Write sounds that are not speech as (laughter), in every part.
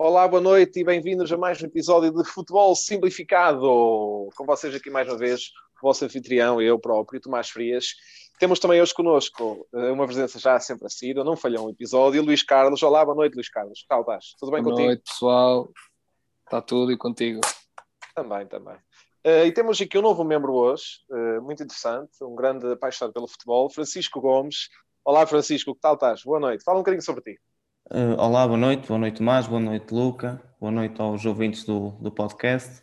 Olá, boa noite e bem-vindos a mais um episódio de Futebol Simplificado. Com vocês aqui mais uma vez, o vosso anfitrião, eu próprio, Tomás Frias. Temos também hoje connosco eh, uma presença já sempre assídua, não falhou um episódio, Luís Carlos. Olá, boa noite, Luís Carlos. Tal estás? Tudo bem boa contigo? Boa noite, pessoal. Está tudo e contigo? Também, também. Uh, e temos aqui um novo membro hoje, uh, muito interessante, um grande apaixonado pelo futebol, Francisco Gomes. Olá, Francisco, que tal estás? Boa noite. Fala um bocadinho sobre ti. Uh, olá, boa noite, boa noite Tomás, boa noite Luca, boa noite aos ouvintes do, do podcast.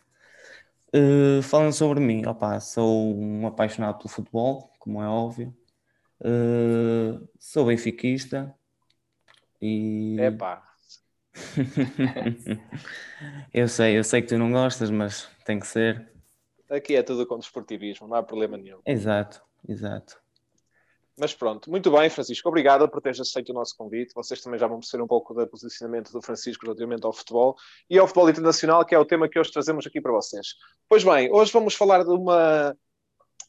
Uh, falando sobre mim, opa, sou um apaixonado pelo futebol, como é óbvio. Uh, sou benfiquista e. Epá! (laughs) eu sei, eu sei que tu não gostas, mas tem que ser. Aqui é tudo com desportivismo, não há problema nenhum. Exato, exato. Mas pronto, muito bem, Francisco. Obrigado por teres aceito o nosso convite. Vocês também já vão perceber um pouco do posicionamento do Francisco relativamente ao futebol e ao futebol internacional, que é o tema que hoje trazemos aqui para vocês. Pois bem, hoje vamos falar de uma,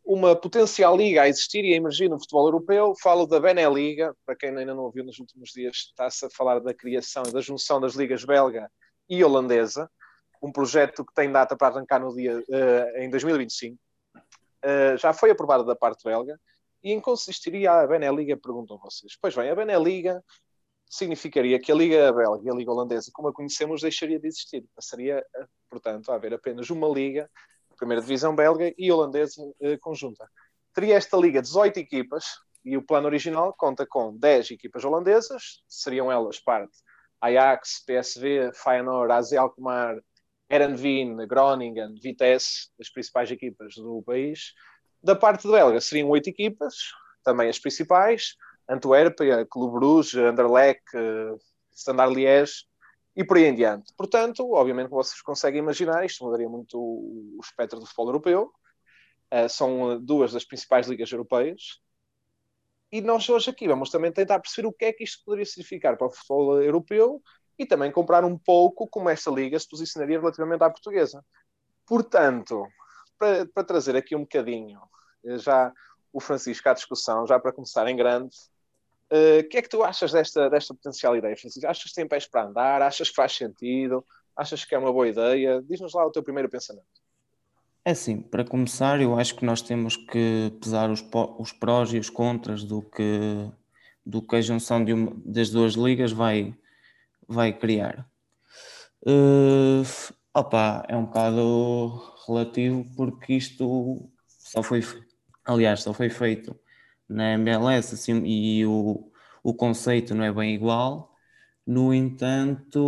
uma potencial liga a existir e a emergir no futebol europeu. Falo da Beneliga, para quem ainda não ouviu nos últimos dias, está-se a falar da criação e da junção das ligas belga e holandesa, um projeto que tem data para arrancar no dia, uh, em 2025. Uh, eh, já foi aprovado da parte belga e em consistiria a Beneliga, perguntam vocês. Pois bem, a Beneliga significaria que a Liga Belga e a Liga Holandesa, como a conhecemos, deixaria de existir. Passaria, portanto, a haver apenas uma Liga, Primeira Divisão Belga e Holandesa eh, conjunta. Teria esta Liga 18 equipas e o plano original conta com 10 equipas holandesas, seriam elas parte Ajax, PSV, Feyenoord, AZ Alkmaar, Erenveen, Groningen, Vitesse, as principais equipas do país, da parte belga seriam oito equipas, também as principais, Antuérpia, Clube Bruges, Anderlecht, Standard Liège e por aí em diante. Portanto, obviamente, vocês conseguem imaginar, isto mudaria muito o espectro do futebol europeu. Uh, são duas das principais ligas europeias. E nós hoje aqui vamos também tentar perceber o que é que isto poderia significar para o futebol europeu e também comprar um pouco como esta liga se posicionaria relativamente à portuguesa. Portanto, para, para trazer aqui um bocadinho já o Francisco à discussão, já para começar em grande. Eh, o uh, que é que tu achas desta, desta potencial ideia, Francisco? Achas que tem pés para andar? Achas que faz sentido? Achas que é uma boa ideia? Diz-nos lá o teu primeiro pensamento. É assim, para começar, eu acho que nós temos que pesar os, os prós e os contras do que, do que a junção de uma, das duas ligas vai, vai criar. Uh, opa, é um bocado relativo porque isto só foi aliás, só foi feito na MLS assim, e o, o conceito não é bem igual. No entanto,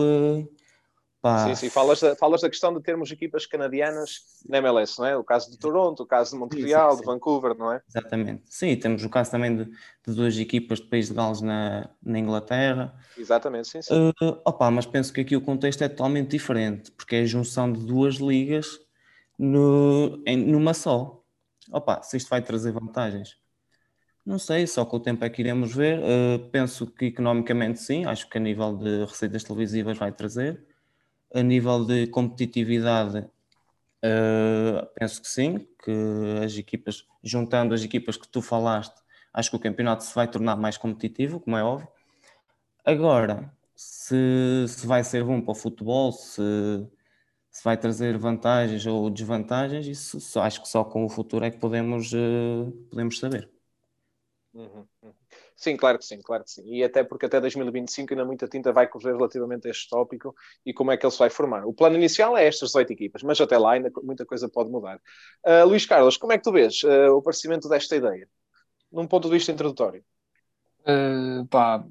uh, pá. Sim, sim, falas da, falas da questão de termos equipas canadianas na MLS, não é? O caso de Toronto, o caso de Montreal, sim, sim, de Vancouver, não é? Exatamente. Sim, temos o caso também de, de duas equipas de País de Gales na, na Inglaterra. Exatamente, sim, sim. Uh, opa, mas penso que aqui o contexto é totalmente diferente, porque é a junção de duas ligas no, em, numa só opa, se isto vai trazer vantagens. Não sei, só com o tempo é que iremos ver. Uh, penso que economicamente sim, acho que a nível de receitas televisivas vai trazer. A nível de competitividade, uh, penso que sim, que as equipas, juntando as equipas que tu falaste, acho que o campeonato se vai tornar mais competitivo, como é óbvio. Agora, se, se vai ser bom para o futebol, se se vai trazer vantagens ou desvantagens, isso acho que só com o futuro é que podemos, uh, podemos saber. Uhum, uhum. Sim, claro que sim, claro que sim. E até porque até 2025 ainda muita tinta vai correr relativamente a este tópico e como é que ele se vai formar. O plano inicial é estas 18 equipas, mas até lá ainda muita coisa pode mudar. Uh, Luís Carlos, como é que tu vês uh, o aparecimento desta ideia? Num ponto de vista introdutório. Uh, pá,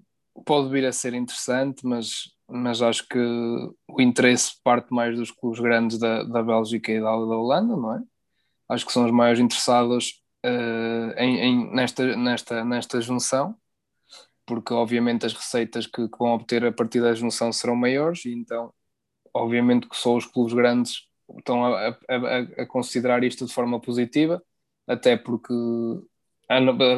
pode vir a ser interessante, mas mas acho que o interesse parte mais dos clubes grandes da, da Bélgica e da, da Holanda, não é? Acho que são os maiores interessados uh, em, em, nesta, nesta, nesta junção, porque obviamente as receitas que, que, vão obter a partir da junção serão maiores, e então, obviamente, que só os clubes grandes estão a, a, a considerar isto de forma positiva, até porque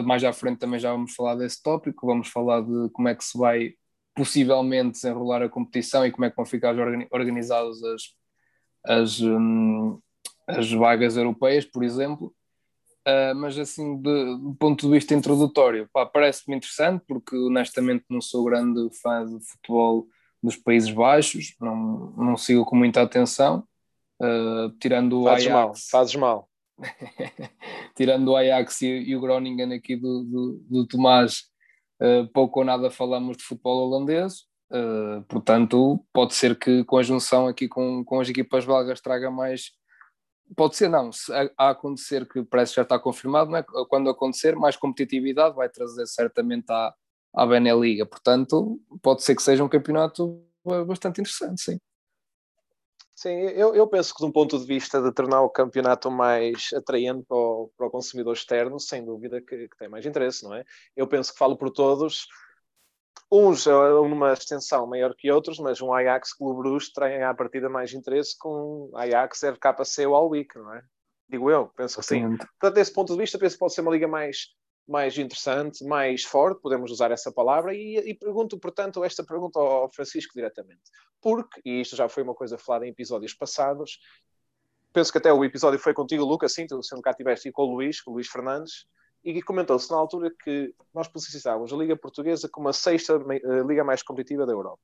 mais à frente também já vamos falar desse tópico, vamos falar de como é que se vai possivelmente desenrolar a competição e como é que vão ficar organizadas as, as, um, as vagas europeias, por exemplo. Uh, mas assim, de, do ponto de vista introdutório, parece-me interessante, porque honestamente não sou grande fã de futebol dos Países Baixos, não, não sigo com muita atenção, uh, tirando o fazes Ajax. Mal, fazes mal. (laughs) tirando o Ajax e, e, o Groningen aqui do, do, do Tomás, uh, pouco ou nada falamos de futebol holandês, portanto, pode ser que com a junção aqui com, com as equipas belgas traga mais. Pode ser, não, se a, acontecer, que parece que já está confirmado, não é? quando acontecer, mais competitividade vai trazer certamente à, à Beneliga, portanto, pode ser que seja um campeonato bastante interessante, sim. Sim, eu, eu penso que de um ponto de vista de tornar o campeonato mais atraente para o, para o consumidor externo, sem dúvida que, que, tem mais interesse, não é? Eu penso que falo por todos, uns numa extensão maior que outros, mas um Ajax Clube Bruges tem à partida mais interesse com Ajax RKC ou Alwick, não é? Digo eu, penso que sim. Portanto, desse ponto de vista, penso que pode ser uma liga mais mais interessante, mais forte, podemos usar essa palavra, e, e, pergunto, portanto, esta pergunta ao Francisco diretamente. Porque, e isto já foi uma coisa falada em episódios passados, penso que até o episódio foi contigo, Lucas, sim, tu sendo cá tiveste, e com o Luís, com o Luís Fernandes, e comentou-se na altura que nós precisávamos a Liga Portuguesa como a sexta a liga mais competitiva da Europa.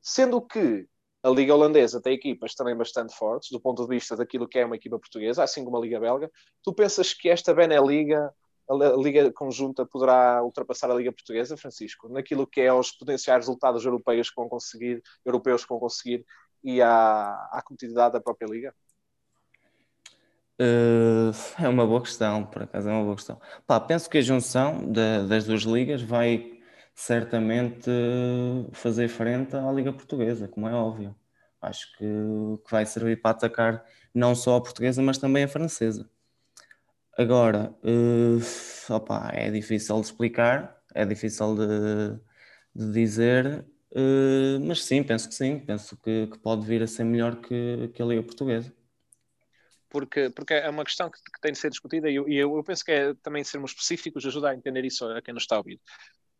Sendo que a Liga Holandesa tem equipas também bastante fortes, do ponto de vista daquilo que é uma equipa portuguesa, assim como a Liga Belga, tu pensas que esta Beneliga a Liga Conjunta poderá ultrapassar a Liga Portuguesa, Francisco, naquilo que é os potenciais resultados europeus que vão conseguir, europeus que vão conseguir e à, à competitividade da própria Liga? Uh, é uma boa questão, por acaso é uma boa questão. Pá, penso que a junção de, das duas ligas vai certamente fazer frente à Liga Portuguesa, como é óbvio. Acho que, que vai servir para atacar não só a portuguesa, mas também a francesa. Agora, uh, opa, é difícil de explicar, é difícil de, de dizer, uh, mas sim, penso que sim, penso que, que, pode vir a ser melhor que, que a Liga Portuguesa. Porque, porque é uma questão que, que tem de ser discutida e eu, eu, eu, penso que é também sermos específicos ajuda a entender isso a quem nos está a ouvir.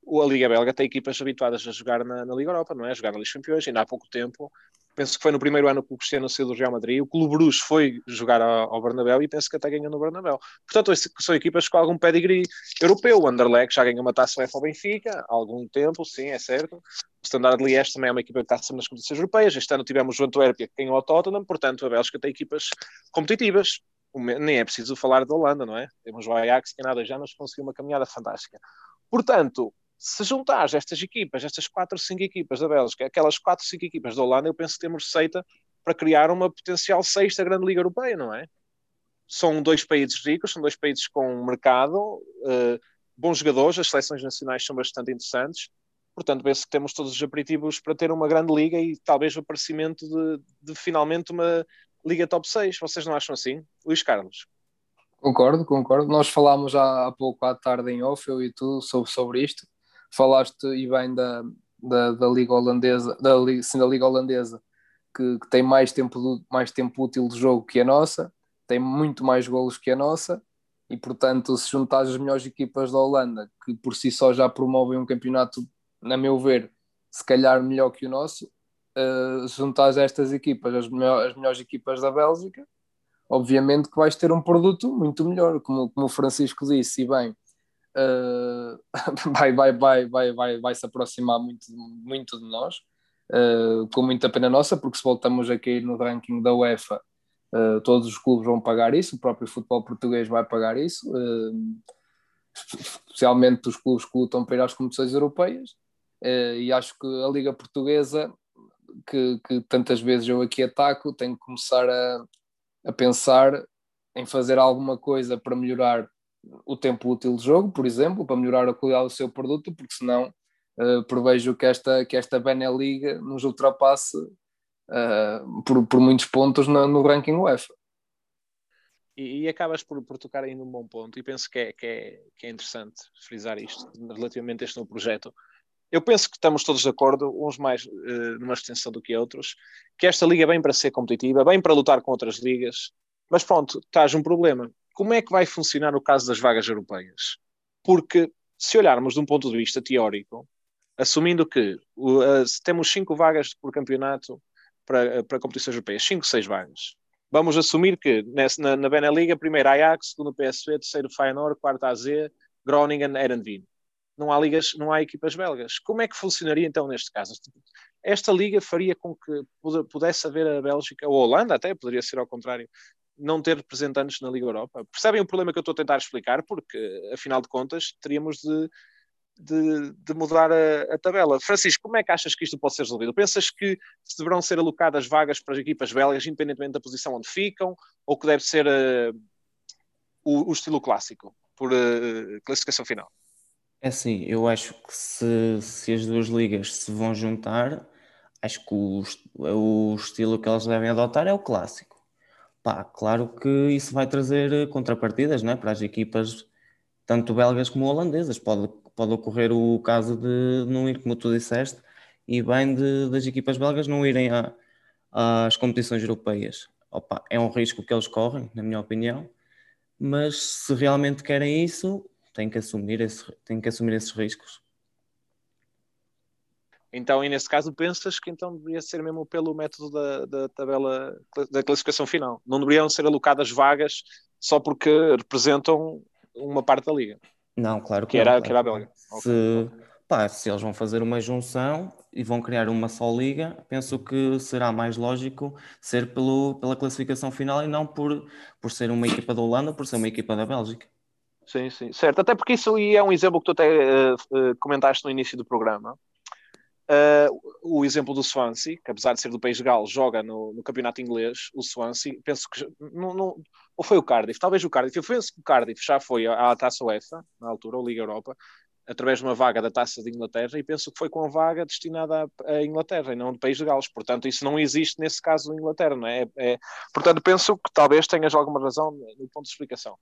A Liga Belga tem equipas habituadas a jogar na, na Liga Europa, não é? A jogar na Liga Campeões, ainda há pouco tempo penso que foi no primeiro ano que o Cristiano saiu do Real Madrid, o Clube Bruges foi jogar ao, Bernabéu e penso que até ganhou no Bernabéu. Portanto, são equipas com algum pedigree europeu. O Anderlecht já ganhou uma taça UEFA ao Benfica há algum tempo, sim, é certo. O Standard Liège também é uma equipa que está sempre nas competições europeias. Este ano tivemos o Antuérpia que ganhou ao Tottenham, portanto, a Bélgica tem equipas competitivas. Nem é preciso falar da Holanda, não é? Temos o Ajax que há dois anos conseguiu uma caminhada fantástica. Portanto, se juntares estas equipas, estas quatro, cinco equipas da Bélgica, aquelas quatro, cinco equipas da Holanda, eu penso que temos receita para criar uma potencial sexta grande Liga Europeia, não é? São dois países ricos, são dois países com mercado, uh, bons jogadores, as seleções nacionais são bastante interessantes, portanto, penso que temos todos os aperitivos para ter uma grande liga e talvez o aparecimento de, de finalmente uma Liga Top 6. Vocês não acham assim? Luís Carlos. Concordo, concordo. Nós falámos há, há pouco à tarde em off, eu e tu, sobre, sobre isto falaste e bem da, da, da Liga Holandesa, da, sim, da Liga Holandesa, que, que, tem mais tempo, mais tempo útil de jogo que a nossa, tem muito mais golos que a nossa, e portanto, se juntares as melhores equipas da Holanda, que por si só já promovem um campeonato, na meu ver, se calhar melhor que o nosso, uh, juntares estas equipas, as, melhor, as melhores equipas da Bélgica, obviamente que vais ter um produto muito melhor, como, como o Francisco disse, e bem, uh, (laughs) vai, vai, vai, vai, vai, vai se aproximar muito, muito de nós, uh, com muita pena nossa, porque se voltamos a cair no ranking da UEFA, uh, todos os clubes vão pagar isso, o próprio futebol português vai pagar isso, especialmente os clubes que lutam para ir às competições europeias, e acho que a Liga Portuguesa, que, que tantas vezes eu aqui ataco, tem que começar a, a pensar em fazer alguma coisa para melhorar o tempo útil de jogo, por exemplo, para melhorar a qualidade do seu produto, porque senão uh, prevejo que esta, que esta Beneliga nos ultrapasse uh, por, por muitos pontos no, no ranking UEFA. E, e, acabas por, por tocar aí num bom ponto, e penso que é, que, é, que é interessante frisar isto relativamente a este novo projeto. Eu penso que estamos todos de acordo, uns mais uh, numa extensão do que outros, que esta liga vem para ser competitiva, vem para lutar com outras ligas, mas pronto, estás um problema como é que vai funcionar o caso das vagas europeias? Porque se olharmos de um ponto de vista teórico, assumindo que uh, temos cinco vagas por campeonato para, para competições europeias, cinco, seis vagas. Vamos assumir que nessa, na, na Beneliga, primeiro Ajax, segundo PSV, terceiro Feyenoord, quarto AZ, Groningen, Erendvin. Não há ligas, não há equipas belgas. Como é que funcionaria então neste caso? esta liga faria com que pudesse haver a Bélgica, ou a Holanda até, poderia ser ao contrário, não ter representantes na Liga Europa. Percebem o problema que eu estou a tentar explicar? Porque, afinal de contas, teríamos de, de, de mudar a, a, tabela. Francisco, como é que achas que isto pode ser resolvido? Pensas que se deverão ser alocadas vagas para as equipas belgas, independentemente da posição onde ficam, ou que deve ser uh, o, o, estilo clássico, por uh, classificação final? É assim, eu acho que se, se as duas ligas se vão juntar, acho que o, o estilo que elas devem adotar é o clássico. Pá, claro que isso vai trazer contrapartidas né, para as equipas, tanto belgas como holandesas. Pode, pode ocorrer o caso de não ir, como tu disseste, e bem de, das equipas belgas não irem a, às competições europeias. Opa, é um risco que eles correm, na minha opinião, mas se realmente querem isso, tem que assumir, esse, tem que assumir esses riscos. Então, e nesse caso, pensas que então deveria ser mesmo pelo método da, da tabela da classificação final? Não deveriam ser alocadas vagas só porque representam uma parte da liga? Não, claro que, que era, não, que era a Belga. Se, okay. pá, se eles vão fazer uma junção e vão criar uma só liga, penso que será mais lógico ser pelo, pela classificação final e não por, por ser uma equipa da Holanda, por ser uma equipa da Bélgica. Sim, sim, certo. Até porque isso é um exemplo que tu até uh, comentaste no início do programa. Uh, o exemplo do Swansea, que apesar de ser do País de Gales, joga no, no campeonato inglês, o Swansea, penso que não, não, ou foi o Cardiff, talvez o Cardiff, eu penso que o Cardiff já foi à, à Taça UEFA, na altura, ou Liga Europa, através de uma vaga da Taça de Inglaterra, e penso que foi com a vaga destinada à, Inglaterra e não do País de Gales. Portanto, isso não existe nesse caso da Inglaterra, não é? é? portanto, penso que talvez tenhas alguma razão no ponto de explicação.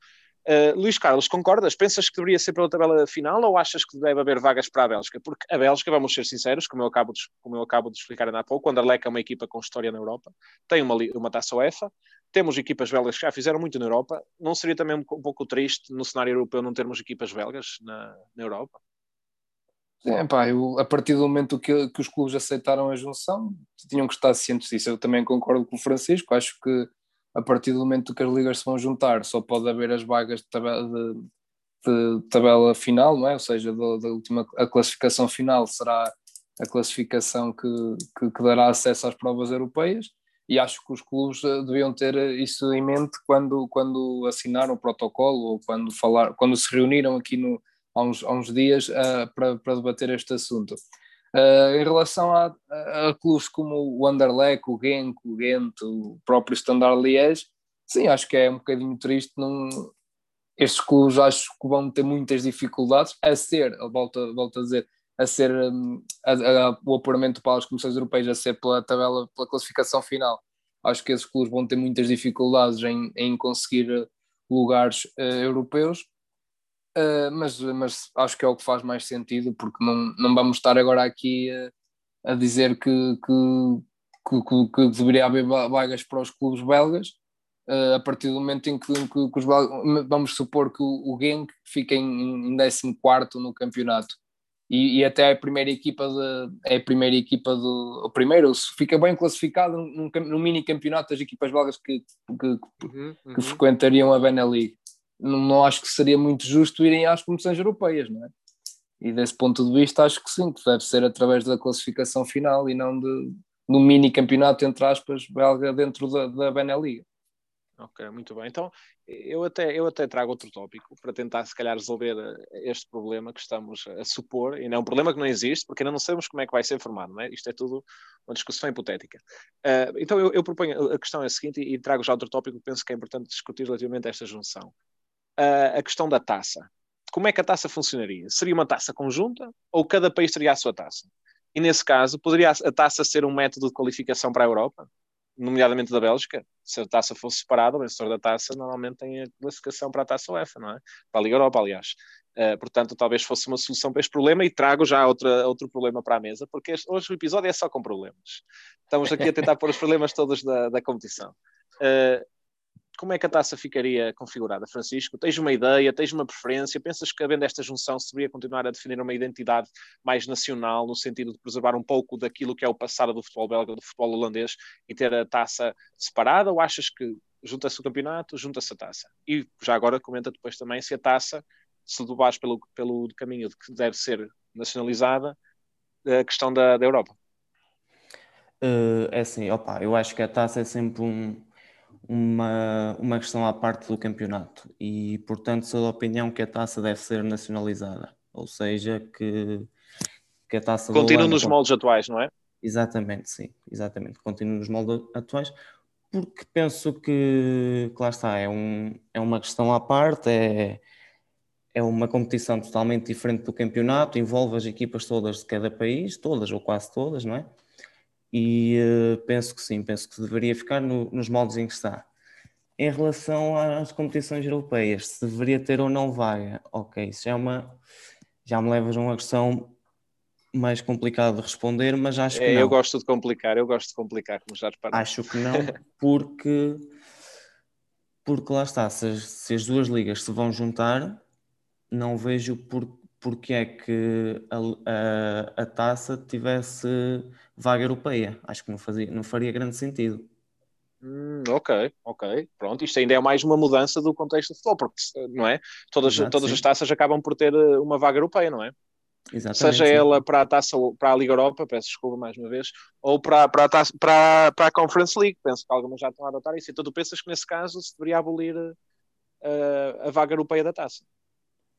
Uh, Luís Carlos, concordas? Pensas que deveria ser pela tabela final ou achas que deve haver vagas para a Bélgica? Porque a Bélgica, vamos ser sinceros, como eu acabo de, como eu acabo de explicar ainda há pouco, o Anderlecht é uma equipa com história na Europa, tem uma, uma taça UEFA, temos equipas belgas que já fizeram muito na Europa. Não seria também um, pouco triste no cenário europeu não termos equipas belgas na, na Europa? É, pá, eu, a partir do momento que, que os clubes aceitaram a junção, tinham que estar cientes disso. Eu também concordo com o Francisco, acho que a partir do momento que as ligas se vão juntar, só pode haver as vagas de tabela, de, de tabela final, não é? Ou seja, da, da, última a classificação final será a classificação que, que, que, dará acesso às provas europeias e acho que os clubes eh, deviam ter isso em mente quando, quando assinaram o protocolo ou quando, falar, quando se reuniram aqui no, há, uns, há uns dias uh, para, para debater este assunto. Uh, em relação a, a, clubes como o Anderlecht, o Genk, o Ghent, o próprio Standard Liège, sim, acho que é um bocadinho triste. Não... Estes clubes acho que vão ter muitas dificuldades a ser, volto, volto a dizer, a ser um, a, o apuramento para as comissões europeias a ser pela tabela, pela classificação final. Acho que esses clubes vão ter muitas dificuldades em, em conseguir lugares uh, europeus Uh, mas, mas acho que é o que faz mais sentido, porque não, não vamos estar agora aqui a, a dizer que, que, que, que, deveria haver vagas para os clubes belgas, uh, a partir do momento em que, que, os belgas, vamos supor que o, o Genk fica em, em 14 no campeonato. E, e, até a primeira equipa de, é a primeira equipa do o primeiro fica bem classificado num, num mini campeonato das equipas belgas que, que, uhum, uhum. que frequentariam a Benelli não, não acho que seria muito justo irem às comissões europeias, não é? E desse ponto de vista, acho que sim, que deve ser através da classificação final e não de, do mini campeonato, entre aspas, belga dentro da, da Beneliga. Ok, muito bem. Então, eu até, eu até trago outro tópico para tentar, se calhar, resolver eh, este problema que estamos a supor, e não é um problema que não existe, porque ainda não sabemos como é que vai ser formado, não é? Isto é tudo uma discussão hipotética. Uh, então, eu, eu, proponho, a questão é a seguinte, e, e trago já outro tópico que penso que é importante discutir relativamente a esta junção a, a questão da taça. Como é que a taça funcionaria? Seria uma taça conjunta ou cada país teria a sua taça? E nesse caso, poderia a taça ser um método de qualificação para a Europa, nomeadamente da Bélgica? Se a taça fosse separada, o vencedor da taça normalmente tem a classificação para a taça UEFA, não é? Para a Liga Europa, aliás. Uh, portanto, talvez fosse uma solução para este problema e trago já outra, outro problema para a mesa, porque este, hoje o episódio é só com problemas. Estamos aqui a tentar pôr os problemas todos da, da competição. Uh, como é que a taça ficaria configurada, Francisco? Tens uma ideia, tens uma preferência? Pensas que, havendo esta junção, se deveria continuar a definir uma identidade mais nacional, no sentido de preservar um pouco daquilo que é o passado do futebol belga, do futebol holandês, e ter a taça separada? Ou achas que junta-se o campeonato, junta-se a taça? E já agora comenta depois também se a taça, se tu pelo, pelo caminho de que deve ser nacionalizada, a questão da, da Europa. Uh, é assim, opa, eu acho que a taça é sempre um, uma, uma questão à parte do campeonato e, portanto, sou da opinião que a taça deve ser nacionalizada, ou seja, que, que a taça. Continua nos moldes atuais, não é? Exatamente, sim, exatamente, continua nos moldes atuais, porque penso que, que lá está, é, um, é uma questão à parte, é, é uma competição totalmente diferente do campeonato, envolve as equipas todas de cada país, todas ou quase todas, não é? E uh, penso que sim, penso que deveria ficar no, nos moldes em que está. Em relação às competições europeias, se deveria ter ou não vaga, ok, isso já é uma. Já me levas a uma questão mais complicada de responder, mas acho que é, não. Eu gosto de complicar, eu gosto de complicar, como já reparei. Acho que não, porque, porque lá está, se as, se as duas ligas se vão juntar, não vejo por, porque é que a, a, a, taça tivesse vaga europeia. Acho que não, fazia, não faria grande sentido. Hum, ok, ok. Pronto, isto ainda é mais uma mudança do contexto do futebol, porque não é? Todas, Exato, todas as taças acabam por ter eh, uma vaga europeia, não é? Exatamente, Seja sim. ela para a taça para a Liga Europa, peço desculpa mais uma vez, ou para, para, a, taça, para, para a Conference League, penso que algumas já estão a adotar isso. Então tu pensas que nesse caso se deveria abolir eh, a vaga europeia da taça?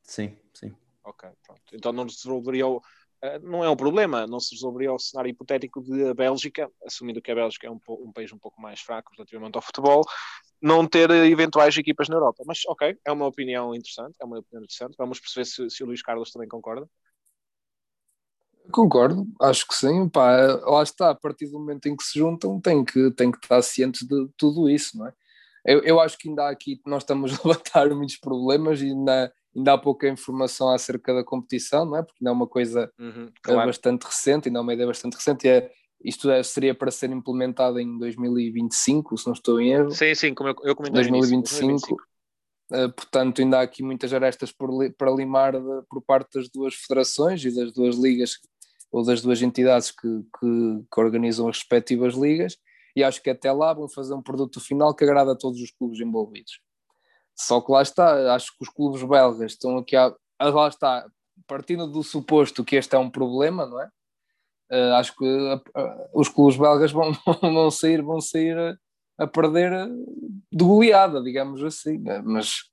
Sim, sim. Ok, pronto. Então não se resolveria o, eh, não é um problema, não se resolveria o cenário hipotético de a Bélgica, assumindo que a Bélgica é um, um, país um pouco mais fraco relativamente ao futebol, não ter eventuais equipas na Europa. Mas ok, é uma opinião interessante, é uma opinião interessante. Vamos perceber se, se o Luís Carlos também concorda. Concordo, acho que sim. Pá, lá está, a partir do momento em que se juntam, tem que, tem que estar cientes de tudo isso, não é? Eu, eu acho que ainda há aqui, nós estamos (laughs) a levantar muitos problemas e ainda ainda há pouca informação acerca da competição, não é? Porque ainda é uma coisa uhum, claro. bastante recente, ainda é uma ideia bastante recente, é, isto é, seria para ser implementado em 2025, se não estou em erro. Sim, sim, como eu, eu comentei 2025. 2025. Uh, portanto, ainda há aqui muitas arestas por, para limar de, por parte das duas federações e das duas ligas ou das duas entidades que, que, que organizam as respectivas ligas, e acho que até lá vão fazer um produto final que agrada a todos os clubes envolvidos. Só que lá está, acho que os clubes belgas estão aqui a. Lá está, partindo do suposto que este é um problema, não é? Uh, acho que uh, uh, os clubes belgas (laughs) vão, vão sair, vão sair a, a perder de goleada, digamos assim. Mas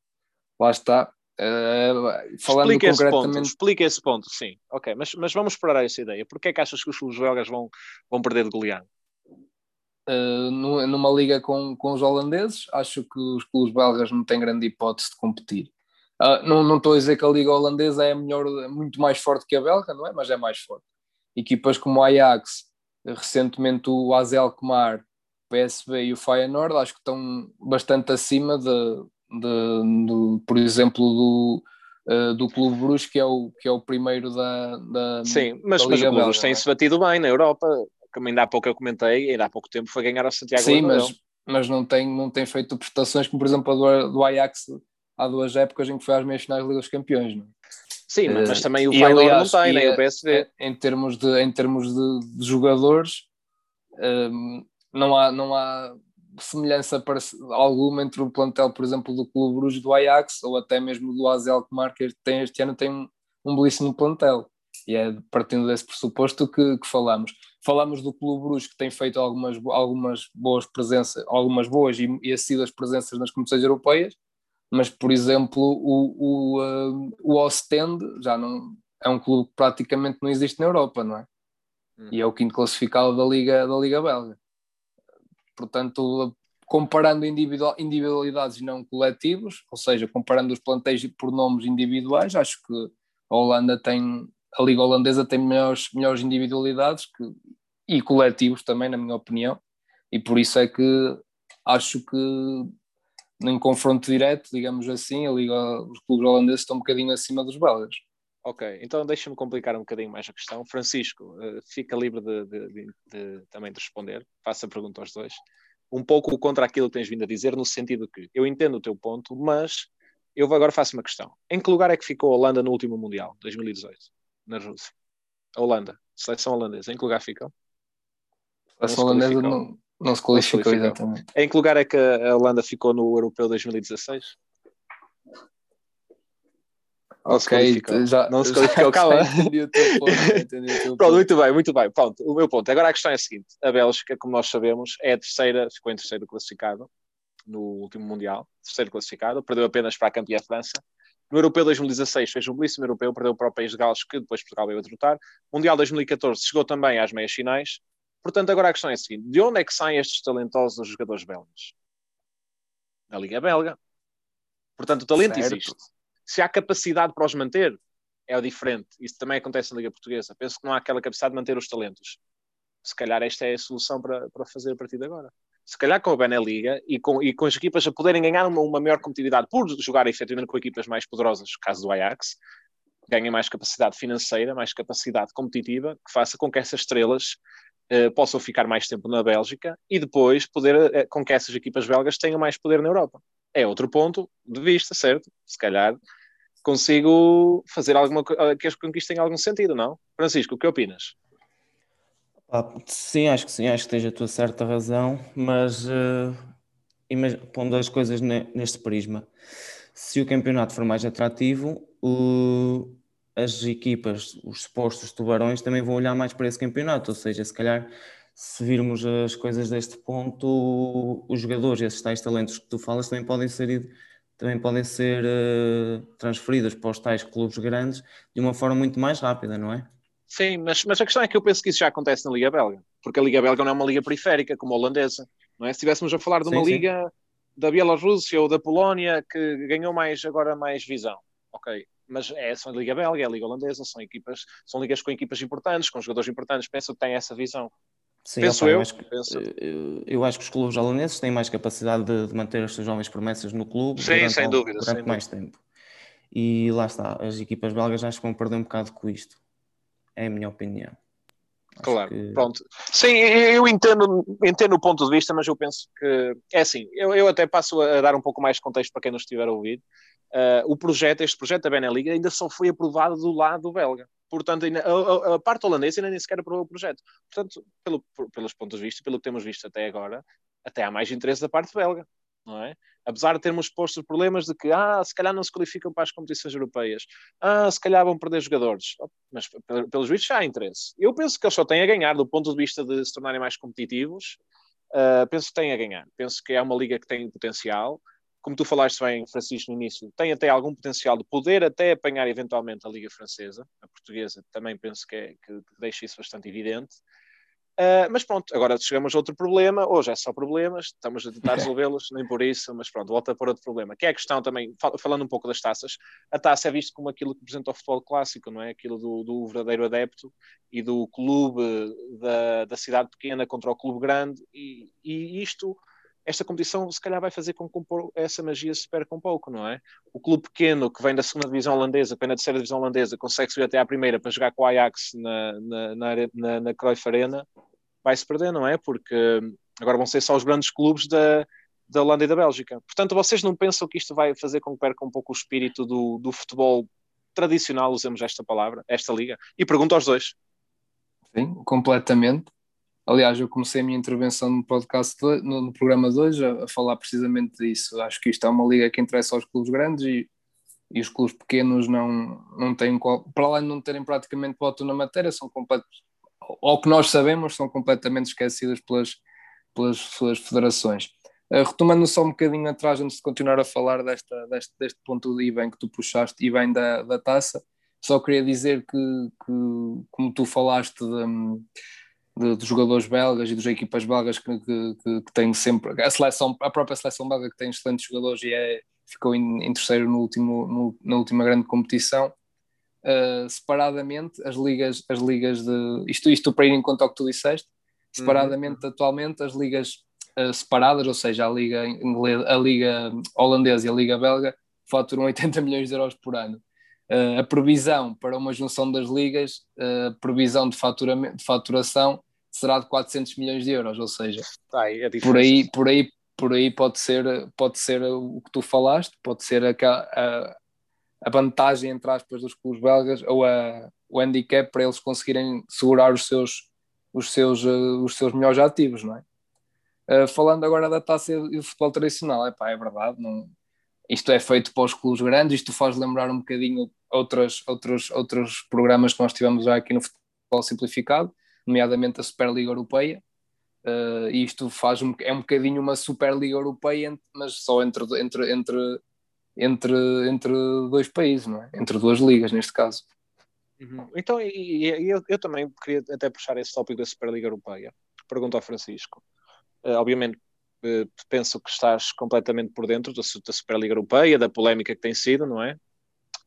lá está. falando explica concretamente. Esse ponto, explica esse ponto, sim. Ok, mas, mas vamos explorar essa ideia. Porquê é que achas que os clubes belgas vão, vão perder de goleada? Uh, numa liga com, com os holandeses, acho que os clubes belgas não têm grande hipótese de competir. Uh, não, não estou a dizer que a liga holandesa é melhor, muito mais forte que a belga, não é? Mas é mais forte. Equipas como o Ajax, recentemente o AZ Alkmaar, o PSV e o Feyenoord, acho que estão bastante acima de, de, de por exemplo, do, uh, do Clube Bruges, que é o, que é o primeiro da, da Sim, mas, da mas o Clube Bruges tem-se é? batido bem na Europa como ainda há pouco eu comentei, ainda há pouco tempo foi ganhar ao Santiago Sim, mas, mas não, tem, não tem feito prestações como, por exemplo, a do, do Ajax há duas épocas em que foi às meias finais da Liga dos Campeões. Não? É? Sim, mas, mas também o Feyenoord não tem, nem o PSV. Em termos de, em termos de, de jogadores, um, não, há, não há semelhança alguma entre o plantel, por exemplo, do Clube Bruges do Ajax ou até mesmo do Azel que tem este ano tem um, um belíssimo plantel. E é partindo desse pressuposto que, que falamos. Falamos do Clube Bruges que tem feito algumas, algumas boas presenças, algumas boas e, e assíduas presenças nas competições europeias, mas por exemplo o, o, uh, o Ostende já não é um clube que praticamente não existe na Europa, não é? E é o quinto classificado da Liga, da Liga Belga. Portanto, comparando individualidades e não coletivos, ou seja, comparando os plantéis por nomes individuais, acho que a Holanda tem, a Liga Holandesa tem melhores, melhores individualidades que, e coletivos também, na minha opinião, e por isso é que acho que num confronto direto, digamos assim, a Liga, os clubes holandeses estão um bocadinho acima dos belgas. Ok, então deixa-me complicar um bocadinho mais a questão. Francisco, uh, fica livre de, de, de, de, também de responder, faça a pergunta aos dois. Um pouco contra aquilo que tens vindo a dizer, no sentido que eu entendo o teu ponto, mas eu agora faço uma questão. Em que lugar é que ficou a Holanda no último Mundial, 2018? na Rússia. A Holanda, seleção holandesa, em que lugar ficam? A seleção holandesa não, não se qualificou, exatamente. Em que lugar é que a Holanda ficou no Europeu 2016? Não ok, já, não se qualificou, calma. (laughs) Entendi o teu ponto. Entendi o teu (laughs) Pronto, muito bem, muito bem. Pronto, o meu ponto. Agora a questão é a seguinte: a Bélgica, como nós sabemos, é a terceira, ficou em terceiro classificado no último Mundial, terceiro classificado, perdeu apenas para a campeã França. No Europeu 2016 fez um belíssimo Europeu, perdeu para o País de Gales, que depois Portugal veio a derrotar. Mundial 2014 chegou também às meias finais. Portanto, agora a questão é a seguinte: de onde é que saem estes talentosos jogadores belgas? Da Liga Belga. Portanto, o talento certo. existe. Se há capacidade para os manter, é o diferente. Isso também acontece na Liga Portuguesa. Penso que não há aquela capacidade de manter os talentos. Se calhar esta é a solução para, para fazer a partir de agora se calhar com a Beneliga e com, e com as equipas a poderem ganhar uma, uma maior competitividade por jogar efetivamente com equipas mais poderosas, caso do Ajax, ganhem mais capacidade financeira, mais capacidade competitiva, que faça com que essas estrelas uh, possam ficar mais tempo na Bélgica e depois poder uh, com que essas equipas belgas tenham mais poder na Europa. É outro ponto de vista, certo? Se calhar consigo fazer alguma que as conquistas tenham algum sentido, não? Francisco, o que opinas? Ah, sim, acho que sim, acho que tens a tua certa razão, mas uh, pondo as coisas ne, neste prisma, se o campeonato for mais atrativo, uh, as equipas, os supostos tubarões, também vão olhar mais para esse campeonato, ou seja, se calhar se virmos as coisas deste ponto, os jogadores, esses tais talentos que tu falas, também podem ser, também podem ser uh, transferidos para os tais clubes grandes de uma forma muito mais rápida, não é? Sim, mas, mas a questão é que eu penso que isso já acontece na Liga Belga, porque a Liga Belga não é uma liga periférica como a holandesa, não é? Se estivéssemos a falar de uma sim, liga sim. da Bielorrússia ou da Polónia que ganhou mais agora mais visão, ok? Mas é só a Liga Belga, é a Liga Holandesa, são equipas, são ligas com equipas importantes, com jogadores importantes, penso que tem essa visão. Sim, penso opa, eu, eu, acho que, penso. Eu, acho que os clubes holandeses têm mais capacidade de, de manter as suas jovens promessas no clube Sim, durante, sem dúvida, durante sem mais dúvida. tempo. E lá está, as equipas belgas acho que vão perder um bocado com isto é a minha opinião. Acho claro, que... pronto. Sim, eu entendo, entendo o ponto de vista, mas eu penso que é assim. Eu, eu até passo a dar um pouco mais de contexto para quem não estiver a ouvir. Uh, o projeto, este projeto da Beneliga, ainda só foi aprovado do lado belga. Portanto, ainda, a, a, parte holandesa ainda nem sequer aprovou o projeto. Portanto, pelo, pelos pontos de vista, pelo que temos visto até agora, até há mais interesse da parte belga não é? Apesar de termos posto problemas de que, ah, se calhar não se qualificam para as competições europeias, ah, se calhar vão perder jogadores, mas pelos vistos já há interesse. Eu penso que eles só têm a ganhar do ponto de vista de se tornarem mais competitivos, uh, penso que têm a ganhar. Penso que é uma liga que tem potencial, como tu falaste bem, Francisco, no início, tem até algum potencial de poder até apanhar eventualmente a Liga Francesa, a portuguesa também penso que, é, que, deixa isso bastante evidente. Uh, mas pronto, agora chegamos a outro problema, hoje é só problemas, estamos a tentar (laughs) resolvê-los, nem por isso, mas pronto, volta para outro problema, que é a questão também, falando um pouco das taças, a taça é visto como aquilo que representa o futebol clássico, não é? Aquilo do, do verdadeiro adepto e do clube da, da cidade pequena contra o clube grande, e, e isto, esta competição se calhar vai fazer com que essa magia se perca um pouco, não é? O clube pequeno que vem da segunda divisão holandesa, que vem da terceira divisão holandesa, consegue subir até à primeira para jogar com o Ajax na, na, na, na, na Cruyff Arena, vai se perder, não é? Porque agora vão ser só os grandes clubes da, da Holanda e da Bélgica. Portanto, vocês não pensam que isto vai fazer com que perca um pouco o espírito do, do futebol tradicional, usemos esta palavra, esta liga? E pergunto aos dois. Sim, completamente. Aliás, eu comecei a minha intervenção no podcast, no, no programa de hoje, a, a, falar precisamente disso. Acho que isto é uma liga que interessa aos clubes grandes e, e os clubes pequenos não, não têm, para lá de não terem praticamente voto na matéria, são completos, ao que nós sabemos, são completamente esquecidas pelas, pelas suas federações. Uh, retomando só um bocadinho atrás, antes de continuar a falar desta, deste, deste ponto de bem que tu puxaste e bem da, da taça, só queria dizer que, que como tu falaste de, de, de, jogadores belgas e das equipas belgas que, que, que, têm sempre a seleção, a própria seleção belga que tem excelentes jogadores e é, ficou em, em terceiro no último, no, na última grande competição uh, separadamente as ligas, as ligas de. Isto, isto para ir em conta ao que tu disseste, separadamente uhum. atualmente as ligas uh, separadas, ou seja, a Liga Inglesa, a Liga Holandesa e a Liga Belga, faturam 80 milhões de euros por ano. Uh, a previsão para uma junção das ligas, a previsão de, faturamento, de faturação será de 400 milhões de euros, ou seja, Ai, é por aí, por aí, por aí pode ser, pode ser o que tu falaste, pode ser a, a, a vantagem, entre aspas, dos clubes belgas ou a, o handicap para eles conseguirem segurar os seus, os seus, uh, os seus melhores ativos, não é? Uh, falando agora da taça e do futebol tradicional, é pá, é verdade, não, isto é feito para os clubes grandes, isto faz lembrar um bocadinho outras, outros, outros programas que nós tivemos já aqui no futebol simplificado, nomeadamente a Superliga Europeia, uh, isto faz um, é um bocadinho uma Superliga Europeia, mas só entre, entre, entre, entre, entre dois países, não é? entre duas ligas neste caso. Uhum. Então, e, e eu, eu, também queria até puxar esse tópico da Superliga Europeia. Pergunto ao Francisco. Uh, obviamente, penso que estás completamente por dentro da, da, Superliga Europeia, da polémica que tem sido, não é?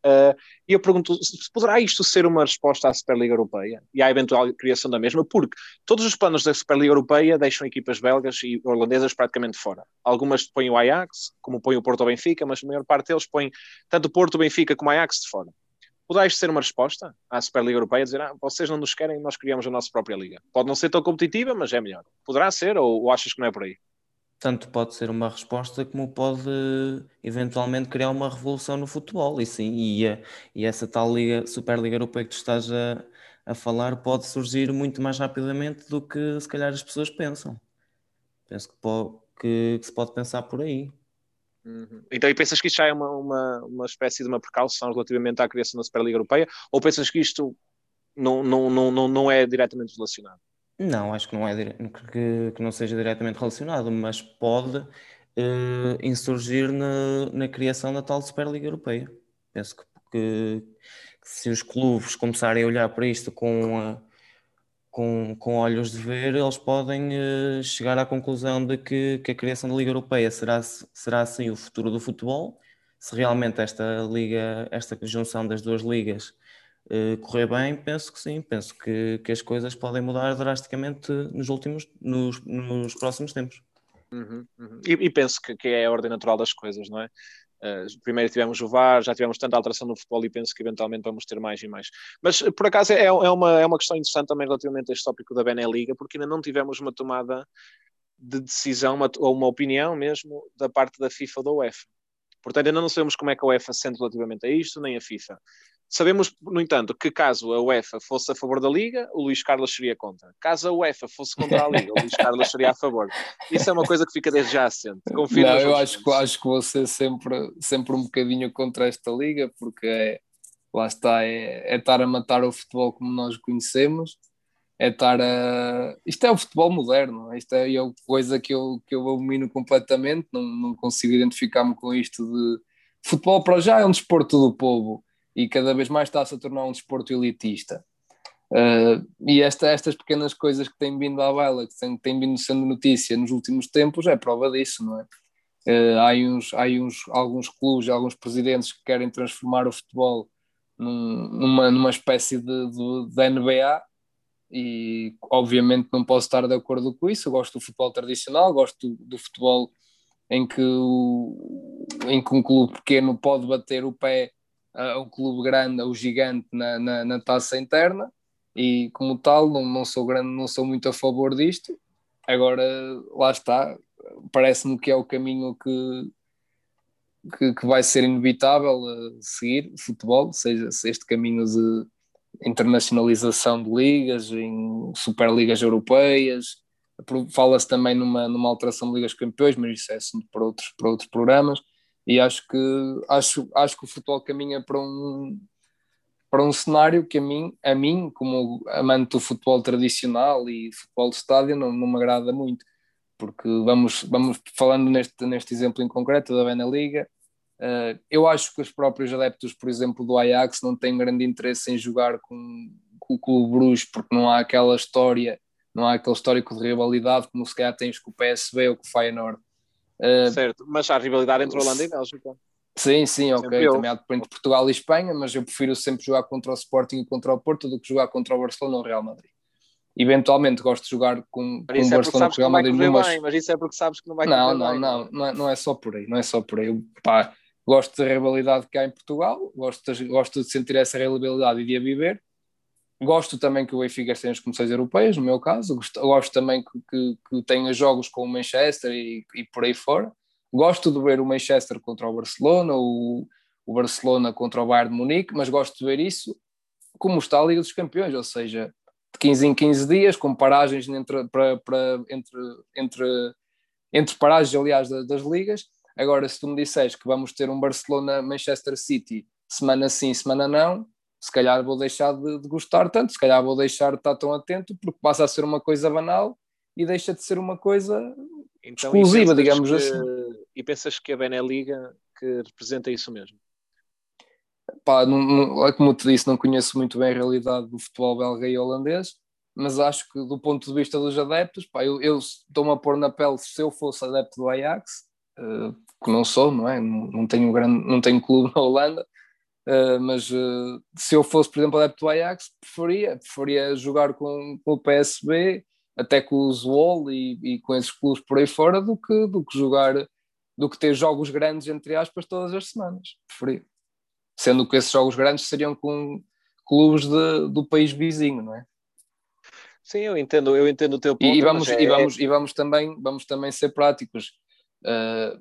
Uh, e eu pergunto, poderá isto ser uma resposta à Superliga Europeia e à eventual criação da mesma? Porque todos os planos da Superliga Europeia deixam equipas belgas e holandesas praticamente fora. Algumas põem o Ajax, como põem o Porto ou Benfica, mas a maior parte deles põem tanto o Porto, o Benfica como o Ajax de fora. Poderá isto ser uma resposta à Superliga Europeia, dizer, ah, vocês não nos querem, nós criamos a nossa própria liga. Pode não ser tão competitiva, mas é melhor. Poderá ser, ou, ou achas que não é por aí? Tanto pode ser uma resposta, como pode eventualmente criar uma revolução no futebol, e sim, e, e essa tal liga, Superliga Europeia que tu estás a, a falar pode surgir muito mais rapidamente do que se calhar as pessoas pensam. Penso que, pode, que, que se pode pensar por aí. Uhum. Então, e pensas que isto já é uma, uma, uma espécie de uma precaução relativamente à criação da Superliga Europeia, ou pensas que isto não, não, não, não, não é diretamente relacionado? Não, acho que não, é, que, que não seja diretamente relacionado, mas pode uh, insurgir na, na criação da tal Superliga Europeia. Penso que, que, que se os clubes começarem a olhar para isto com a com, com olhos de ver, eles podem uh, chegar à conclusão de que, que, a criação da Liga Europeia será, será assim o futuro do futebol. Se realmente esta liga, esta junção das duas ligas uh, correr bem, penso que sim, penso que, que as coisas podem mudar drasticamente nos últimos, nos, nos próximos tempos. Uhum, uhum. E, e, penso que, que, é a ordem natural das coisas, não é? Uh, primeiro tivemos o VAR, já tivemos tanta alteração no futebol e penso que eventualmente vamos ter mais e mais. Mas por acaso é, é, uma, é uma questão interessante também relativamente a este tópico da Beneliga, porque ainda não tivemos uma tomada de decisão uma, ou uma opinião mesmo da parte da FIFA ou da UEFA. Portanto, ainda não sabemos como é que a UEFA sente relativamente a isto, nem a FIFA. Sabemos, no entanto, que caso a UEFA fosse a favor da Liga, o Luís Carlos seria contra. Caso a UEFA fosse contra a Liga, o Luís Carlos seria a favor. Isso é uma coisa que fica desde já assente. Confio Não, eu acho, que, acho que vou ser sempre, sempre um bocadinho contra esta Liga, porque é, lá está, é, é estar a matar o futebol como nós o conhecemos, é estar a... Isto é o futebol moderno, isto é, é coisa que eu, que eu abomino completamente, não, não consigo identificar-me com isto de... Futebol para já é um desporto do povo, e cada vez mais está-se a tornar um desporto elitista. Uh, e esta, estas pequenas coisas que têm vindo à baila, que têm, têm vindo sendo notícia nos últimos tempos, é prova disso, não é? Uh, há uns, há uns, alguns clubes, alguns presidentes que querem transformar o futebol num, numa, numa espécie de, de, de, NBA e obviamente não posso estar de acordo com isso, eu gosto do futebol tradicional, gosto do, do futebol em que, o, em que um clube pequeno pode bater o pé ao clube grande, ao gigante na, na, na, taça interna. E como tal não, não sou grande, não sou muito a favor disto. Agora lá está, parece-me que é o caminho que, que, que vai ser inevitável seguir o futebol, seja este caminho de internacionalização de ligas, em superligas europeias, fala-se também numa, numa alteração de ligas campeões, mas isso é assunto para outros, para outros programas e acho que acho, acho que o futebol caminha para um para um cenário que a mim, a mim como amante do futebol tradicional e futebol de estádio não, não me agrada muito. Porque vamos, vamos falando neste, neste exemplo em concreto da Beneliga uh, eu acho que os próprios adeptos por exemplo do Ajax não têm grande interesse em jogar com, com o Clube Bruges porque não há aquela história não há aquele histórico de rivalidade como se calhar tens com o PSV ou com o Feyenoord Uh, certo, mas há rivalidade entre Holanda e Bélgica. Sim, sim, ok. Também há entre Portugal e Espanha, mas eu prefiro sempre jogar contra o Sporting e contra o Porto do que jogar contra o Barcelona ou o Real Madrid. Eventualmente gosto de jogar com, com o é Barcelona ou Real Madrid. Mas... Bem, mas isso é porque sabes que não vai Não, não, bem, não, não, é, não é só por aí, não é só por aí. Pá, gosto da rivalidade que há em Portugal, gosto de, gosto de sentir essa rivalidade e de a viver Gosto também que o Benfica esteja nas comissões europeias, no meu caso. Gosto, gosto também que, que, que, tenha jogos com o Manchester e, e, por aí fora. Gosto de ver o Manchester contra o Barcelona, o, o Barcelona contra o Bayern de Munique, mas gosto de ver isso como está a Liga dos Campeões, ou seja, de 15 em 15 dias, com paragens entre, para, para, entre, entre, entre paragens, aliás, das, das ligas, Agora, se tu me disseres que vamos ter um Barcelona-Manchester City semana sim, semana não, se calhar vou deixar de, de, gostar tanto, se calhar vou deixar de estar tão atento, porque passa a ser uma coisa banal e deixa de ser uma coisa então, exclusiva, digamos que, assim. E pensas que a Beneliga que representa isso mesmo? Pá, não, não, é como eu te disse, não conheço muito bem a realidade do futebol belga e holandês, mas acho que do ponto de vista dos adeptos, pá, eu, eu estou-me a pôr na pele se eu fosse adepto do Ajax, uh, que não sou, não é? Não, não, tenho, grande, não tenho clube (laughs) na Holanda, uh, mas uh, se eu fosse, por exemplo, adepto do Ajax, preferia, preferia jogar com, com o PSB, até com o Zwoll e, e, com esses clubes por aí fora, do que, do que jogar, do que ter jogos grandes, entre aspas, todas as semanas. Preferia. Sendo que esses jogos grandes seriam com clubes de, do país vizinho, não é? Sim, eu entendo, eu entendo o teu ponto. E, vamos, é... e, vamos, e vamos, também, vamos também ser práticos. Uh,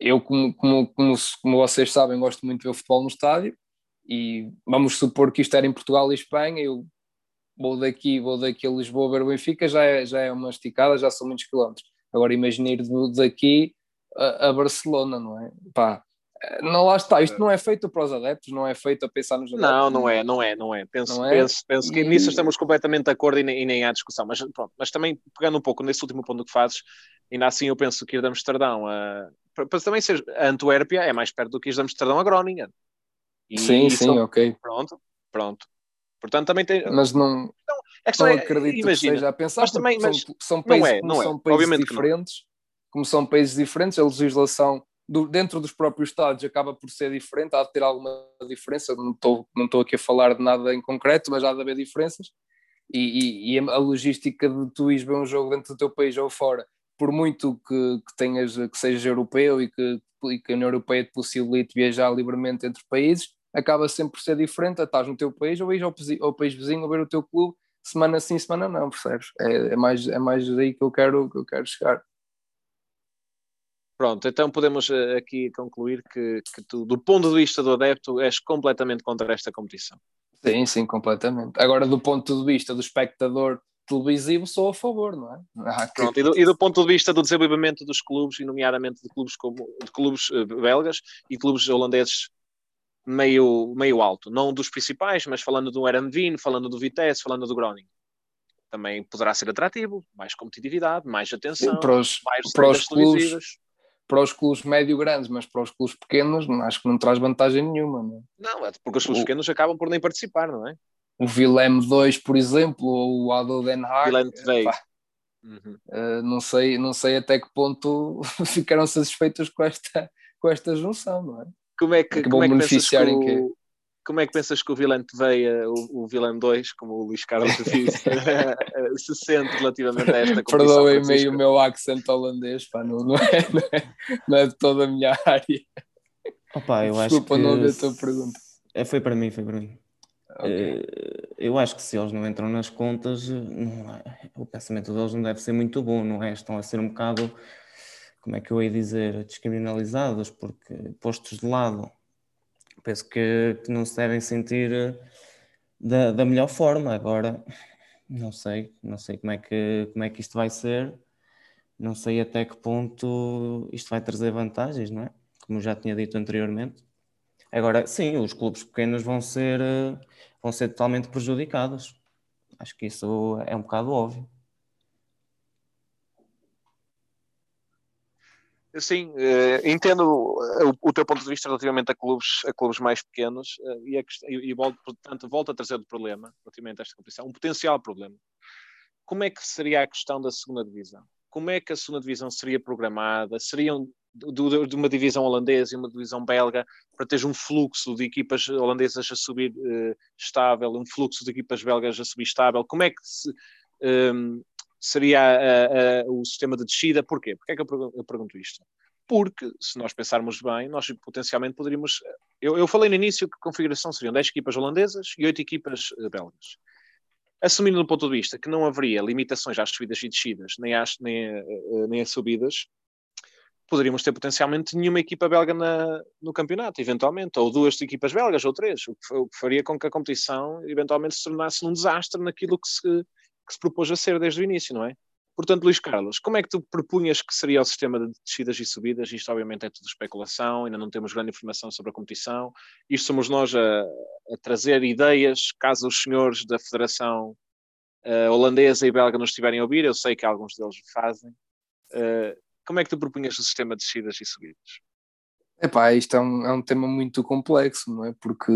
eu, como, como, como, como, vocês sabem, gosto muito de ver o futebol no estádio e vamos supor que isto era em Portugal e Espanha, eu vou daqui, vou daqui a Lisboa ver o Benfica, já é, já é uma esticada, já são muitos quilómetros. Agora imagine ir daqui a, a Barcelona, não é? Pá, não, lá está, isto não é feito para os adeptos, não é feito a pensar nos adeptos. Não, não é, não é, não é. Penso, não é? penso, penso que e... nisso estamos completamente de acordo e nem, e nem há discussão. Mas pronto, mas também pegando um pouco nesse último ponto que fazes, ainda assim eu penso que ir de Amsterdão a. Para também ser a Antuérpia é mais perto do que ir de Amsterdão a Groningen. E sim, sim, ok. Pronto, pronto. Portanto, também tem. Mas não. Então, não é, acredito imagina, que seja a pensar, mas também, mas são, são países, não é, é. são países Obviamente diferentes, como são países diferentes, a legislação do, dentro dos próprios Estados acaba por ser diferente, há de ter alguma diferença, não estou não estou aqui a falar de nada em concreto, mas há de haver diferenças, e, e, e a logística de tu ires ver um jogo dentro do teu país ou fora, por muito que, que tenhas, que sejas europeu e que, e que a União Europeia te possibilite viajar livremente entre países, acaba sempre por ser diferente, estás no teu país ou ires ao, ao país vizinho a ver o teu clube, semana sim, semana não, percebes? É, é, mais, é mais aí que eu quero, que eu quero chegar. Pronto, então podemos eh, aqui concluir que, que tu, do ponto de vista do adepto, és completamente contra esta competição. Sim, sim, completamente. Agora, do ponto de vista do espectador televisivo, sou a favor, não é? Ah, Pronto, e, do, e, do, ponto de vista do desenvolvimento dos clubes, e nomeadamente de clubes, como, de clubes uh, belgas e clubes holandeses meio, meio alto, não dos principais, mas falando do Erendvin, falando do Vitesse, falando do Groningen. Também poderá ser atrativo, mais competitividade, mais atenção, sim, para os, mais para os clubes para os clubes médio-grandes, mas para os clubes pequenos acho que não traz vantagem nenhuma. Não, é? não é porque os clubes o, pequenos acabam por nem participar, não é? O Willem 2, por exemplo, ou o Ado Den Haag. Willem 3. Uhum. Uh, não, sei, não sei até que ponto (laughs) ficaram satisfeitos com esta, com esta junção, não é? Como é que, como é que beneficiar que o, que como é que pensas que o Vilã veia, o, o Vilã 2, como o Luís Carlos (laughs) disse, se sente relativamente a esta competição? Perdoem-me o meu accent holandês, pá, não, não, é, não, é, não é de toda a minha área. Opa, eu Desculpa acho que... não ouvir a tua pergunta. É, foi para mim, foi para mim. Okay. Eh, eu acho que se eles não entram nas contas, é, o pensamento deles não deve ser muito bom, não é? Estão a ser um bocado, como é que eu ia dizer, descriminalizados, porque postos de lado penso que, que não se devem sentir eh, da, da melhor forma. Agora, não sei, não sei como é, que, como é que isto vai ser, não sei até que ponto isto vai trazer vantagens, não é? Como já tinha dito anteriormente. Agora, sim, os clubes pequenos vão ser, eh, vão ser totalmente prejudicados. Acho que isso é um bocado óbvio. Sim, uh, entendo o, o, teu ponto de vista relativamente a clubes, a clubes mais pequenos uh, e, a, e volto, portanto, volto a trazer o problema relativamente a esta competição, um potencial problema. Como é que seria a questão da segunda divisão? Como é que a segunda divisão seria programada? Seriam de uma divisão holandesa e uma divisão belga para teres um fluxo de equipas holandesas a subir uh, estável, um fluxo de equipas belgas a subir estável? Como é que se, um, seria a, a, o sistema de descida. Porquê? Porquê é que eu, pergunto isto? Porque, se nós pensarmos bem, nós potencialmente poderíamos. Eu, eu falei no início que a configuração seriam 10 equipas holandesas e 8 equipas uh, belgas. Assumindo do ponto de vista que não haveria limitações às subidas e descidas, nem às, nem, uh, nem às subidas, poderíamos ter potencialmente nenhuma equipa belga na, no campeonato, eventualmente, ou duas equipas belgas, ou três, o que, o que faria com que a competição eventualmente se tornasse um desastre naquilo que se, que se propôs a ser desde o início, não é? Portanto, Luís Carlos, como é que tu propunhas que seria o sistema de descidas e subidas? Isto, obviamente, é tudo especulação, ainda não temos grande informação sobre a competição. Isto somos nós a, a trazer ideias, caso os senhores da Federação uh, Holandesa e Belga nos estiverem a ouvir, eu sei que alguns deles fazem. Uh, como é que tu propunhas o sistema de descidas e subidas? Epá, isto é um, é um tema muito complexo, não é? Porque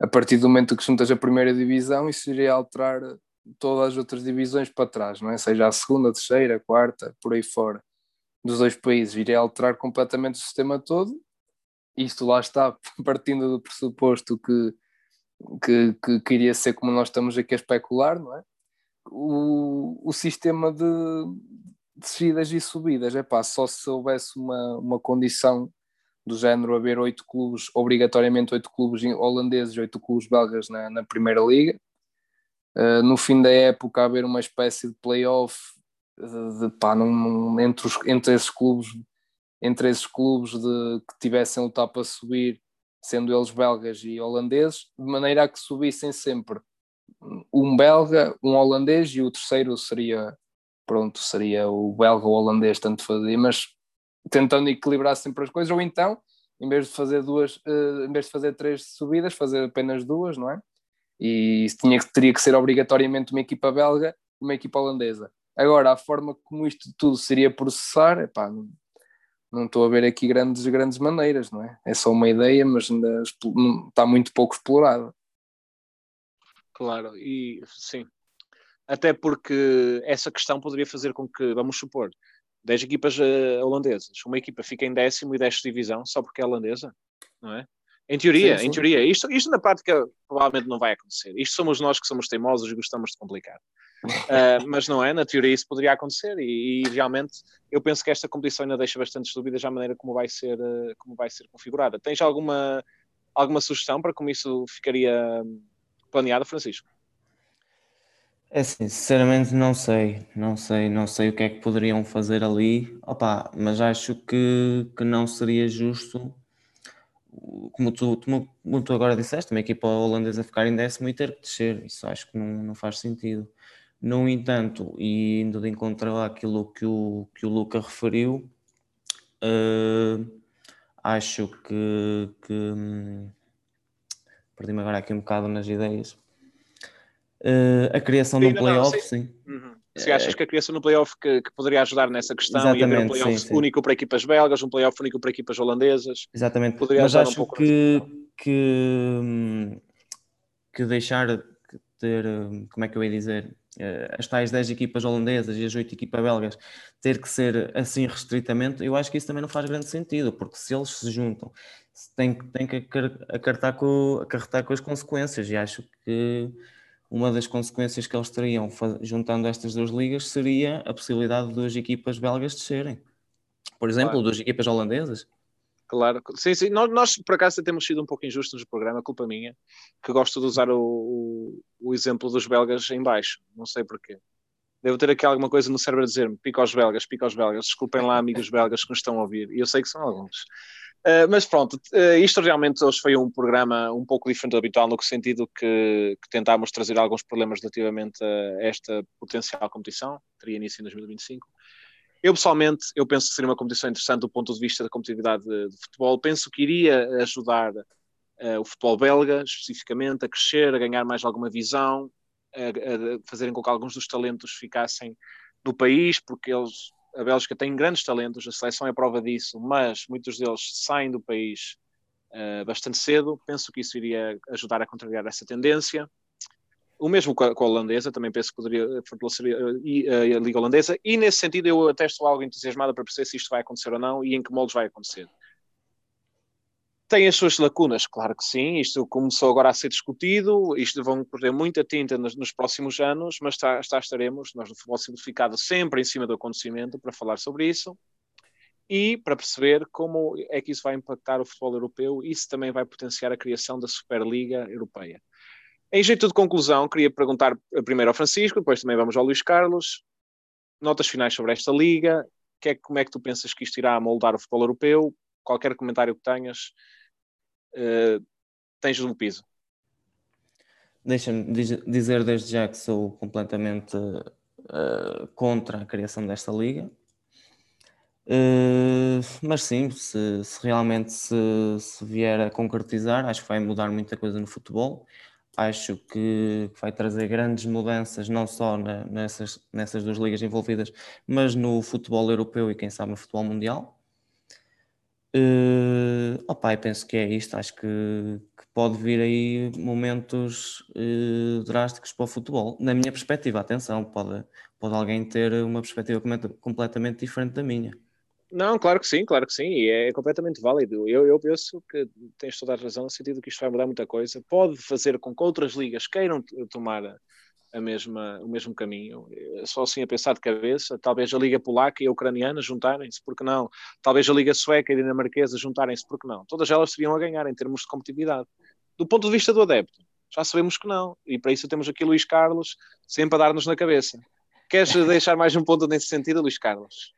a partir do momento que juntas a primeira divisão, isso iria alterar todas as outras divisões para trás, não é? Seja a segunda, a terceira, a quarta, por aí fora, dos dois países, iria alterar completamente o sistema todo. Isto lá está, (laughs) partindo do pressuposto que, que, que, que iria ser como nós estamos aqui a especular, não é? O, o sistema de descidas e subidas, é pá, só se houvesse uma, uma condição do género haver oito clubes, obrigatoriamente oito clubes holandeses e oito clubes belgas na, na Primeira Liga, uh, no fim da época haver uma espécie de playoff de, de, num, entre, os, entre esses clubes entre esses clubes de, que tivessem lutar para subir, sendo eles belgas e holandeses, de maneira a que subissem sempre um belga, um holandês e o terceiro seria pronto, seria o belga ou holandês, tanto fazia, mas tentando equilibrar sempre as coisas, ou então, em vez de fazer duas, uh, em vez de fazer três subidas, fazer apenas duas, não é? e isso tinha, teria que ser obrigatoriamente uma equipa belga e uma equipa holandesa. Agora, a forma como isto tudo seria processar, epá, não, não estou a ver aqui grandes, grandes maneiras, não é? É só uma ideia, mas ainda está muito pouco explorada. Claro, e sim. Até porque essa questão poderia fazer com que, vamos supor, 10 equipas uh, holandesas, uma equipa fica em décimo e desce divisão só porque é holandesa, não é? Em teoria, sim, sim. em teoria. Isto, isto na prática provavelmente não vai acontecer. Isto somos nós que somos teimosos e gostamos de complicar. Uh, (laughs) mas não é? Na teoria isso poderia acontecer e, e, realmente eu penso que esta competição ainda deixa bastantes dúvidas à maneira como vai ser, uh, como vai ser configurada. Tens alguma, alguma sugestão para como isso ficaria planeado, Francisco? É assim, sinceramente não sei, não sei, não sei o que é que poderiam fazer ali, Opa, mas acho que, que não seria justo como tu, como tu agora disseste, uma equipa holandesa ficar em décimo e ter que descer, isso acho que não, não faz sentido. No entanto, e indo de encontro àquilo que o, que o Luca referiu, uh, acho que, que hum, perdi-me agora aqui um bocado nas ideias. Uh, a criação de um playoff, sim. Uhum. Se achas que a criação no playoff que, que poderia ajudar nessa questão Exatamente, e haver um playoff sim, sim. único para equipas belgas, um playoff único para equipas holandesas. Exatamente, poderia mas acho um que, que, que deixar ter, como é que eu ia dizer, eh, as tais 10 equipas holandesas e as 8 equipas belgas ter que ser assim restritamente, eu acho que isso também não faz grande sentido, porque se eles se juntam, tem, tem que acartar com, acarretar com as consequências, e acho que uma das consequências que eles teriam juntando estas duas ligas seria a possibilidade de duas equipas belgas descerem. Por exemplo, claro. duas equipas holandesas. Claro, sim, sim. Nós, nós, por acaso temos sido um pouco injustos no programa, culpa minha, que gosto de usar o, o, o, exemplo dos belgas em baixo, não sei porquê. Devo ter aqui alguma coisa no cérebro a dizer-me, pica aos belgas, pica aos belgas, desculpem lá amigos belgas que nos estão a ouvir, e eu sei que são alguns. Uh, mas pronto, uh, isto realmente hoje foi um programa um pouco diferente do habitual, no sentido que, que tentámos trazer alguns problemas relativamente a esta potencial competição, que teria início em 2025. Eu, pessoalmente, eu penso que seria uma competição interessante do ponto de vista da competitividade de, de futebol. Penso que iria ajudar uh, o futebol belga, especificamente, a crescer, a ganhar mais alguma visão, a, a fazerem com que alguns dos talentos ficassem no país, porque eles a Bélgica tem grandes talentos, a seleção é prova disso, mas muitos deles saem do país uh, bastante cedo. Penso que isso iria ajudar a contrariar essa tendência. O mesmo com a, com a holandesa, também penso que poderia fortalecer a, a, a, Liga Holandesa, e nesse sentido eu até estou algo entusiasmado para perceber se isto vai acontecer ou não e em que moldes vai acontecer. Tem as suas lacunas, claro que sim. Isto começou agora a ser discutido. Isto vão perder muita tinta nos, nos próximos anos, mas está, está, estaremos, nós no Futebol Simplificado, sempre em cima do acontecimento para falar sobre isso e para perceber como é que isso vai impactar o futebol europeu e se também vai potenciar a criação da Superliga Europeia. Em jeito de conclusão, queria perguntar primeiro ao Francisco, depois também vamos ao Luís Carlos. Notas finais sobre esta liga. Que é, como é que tu pensas que isto irá moldar o futebol europeu? Qualquer comentário que tenhas, uh, tens no piso. Deixa-me dizer desde já que sou completamente uh, contra a criação desta liga. Uh, mas sim, se, se realmente se, se, vier a concretizar, acho que vai mudar muita coisa no futebol. Acho que vai trazer grandes mudanças, não só na, nessas, nessas duas ligas envolvidas, mas no futebol europeu e quem sabe no futebol mundial. Uh, opa, eu penso que é isto. Acho que, que pode vir aí momentos uh, drásticos para o futebol. Na minha perspectiva, atenção, pode, pode alguém ter uma perspectiva completamente diferente da minha. Não, claro que sim, claro que sim, e é completamente válido. Eu, eu penso que tens toda a razão no sentido que isto vai mudar muita coisa. Pode fazer com que outras ligas queiram tomar a mesma, o mesmo caminho. Só assim a pensar de cabeça, talvez a Liga Polaca e a Ucraniana juntarem-se, porque não? Talvez a Liga Sueca e a Dinamarquesa juntarem-se, porque não? Todas elas seriam a ganhar em termos de competitividade. Do ponto de vista do adepto, já sabemos que não. E para isso temos aqui Luís Carlos sempre a dar-nos na cabeça. Queres (laughs) deixar mais um ponto nesse sentido, Luís Carlos?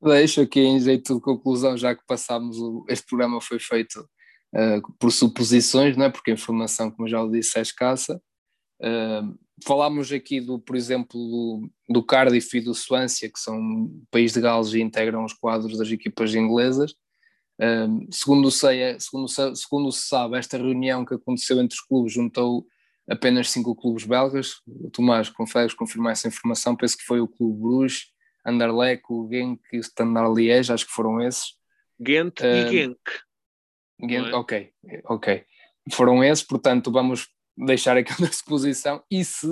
Deixo aqui em jeito de conclusão, já que passámos, o, este programa foi feito uh, por suposições, não é? porque a informação, como já o disse, é escassa. Uh, falámos aqui, do, por exemplo, do, do Cardiff e do Swansea, que são país de Gales e integram os quadros das equipas inglesas. Uh, segundo, sei, segundo, segundo se sabe, esta reunião que aconteceu entre os clubes juntou apenas cinco clubes belgas. O Tomás, consegues confirmar essa informação? Penso que foi o Clube Bruges, Anderlecht, o Genk e o Standard Liège, acho que foram esses. Ghent uh, e Genk. Genk é? Ok, ok. Foram esses, portanto vamos deixar aquela (laughs) suposição. E se